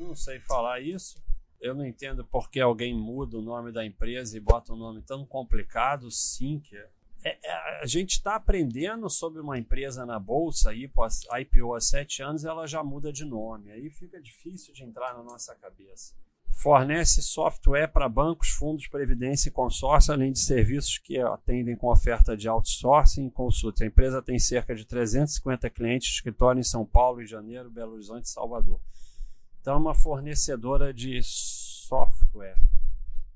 Não sei falar isso. Eu não entendo por que alguém muda o nome da empresa e bota um nome tão complicado, Sinker. É, é, a gente está aprendendo sobre uma empresa na bolsa, aí, IPO há sete anos, ela já muda de nome. Aí fica difícil de entrar na nossa cabeça. Fornece software para bancos, fundos, previdência e consórcio, além de serviços que atendem com oferta de outsourcing e consulta. A empresa tem cerca de 350 clientes, escritório em São Paulo, Rio de Janeiro, Belo Horizonte e Salvador. Então, é uma fornecedora de software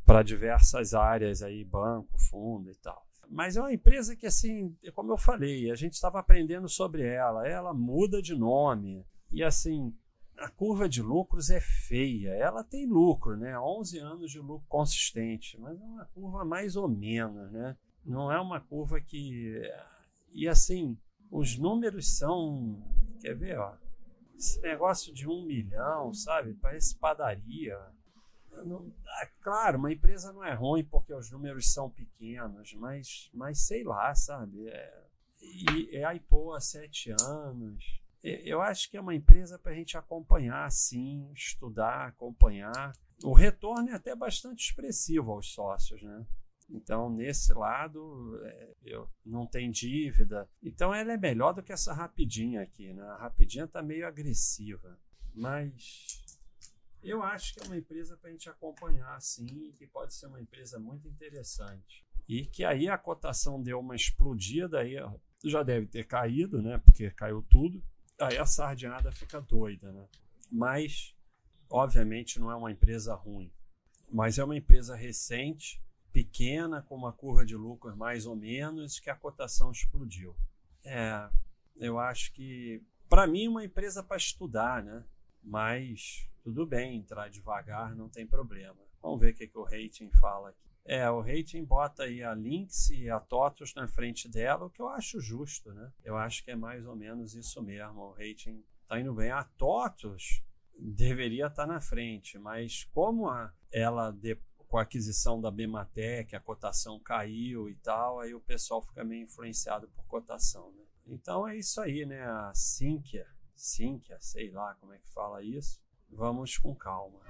para diversas áreas aí, banco, fundo e tal. Mas é uma empresa que, assim, como eu falei, a gente estava aprendendo sobre ela. Ela muda de nome. E, assim, a curva de lucros é feia. Ela tem lucro, né? 11 anos de lucro consistente, mas é uma curva mais ou menos, né? Não é uma curva que. E, assim, os números são. Quer ver, ó? Esse negócio de um milhão, sabe? Parece padaria. Não, é claro, uma empresa não é ruim porque os números são pequenos, mas, mas sei lá, sabe? É, e é a IPO há sete anos. Eu acho que é uma empresa para a gente acompanhar, sim, estudar, acompanhar. O retorno é até bastante expressivo aos sócios, né? Então, nesse lado, é, eu não tem dívida. Então, ela é melhor do que essa rapidinha aqui. Né? A rapidinha está meio agressiva. Mas eu acho que é uma empresa para a gente acompanhar, sim, que pode ser uma empresa muito interessante. E que aí a cotação deu uma explodida, aí já deve ter caído, né? Porque caiu tudo. Aí a sardinhada fica doida, né? Mas, obviamente, não é uma empresa ruim. Mas é uma empresa recente pequena, com uma curva de lucros mais ou menos, que a cotação explodiu. É, eu acho que, para mim, uma empresa para estudar, né? Mas tudo bem, entrar devagar não tem problema. Vamos ver o que, que o rating fala aqui. É, o rating bota aí a Lynx e a TOTUS na frente dela, o que eu acho justo, né? Eu acho que é mais ou menos isso mesmo. O rating tá indo bem. A TOTUS deveria estar tá na frente, mas como a, ela depois com a aquisição da Bematec, a cotação caiu e tal, aí o pessoal fica meio influenciado por cotação, né? Então é isso aí, né? A Sinqia, sei lá como é que fala isso. Vamos com calma.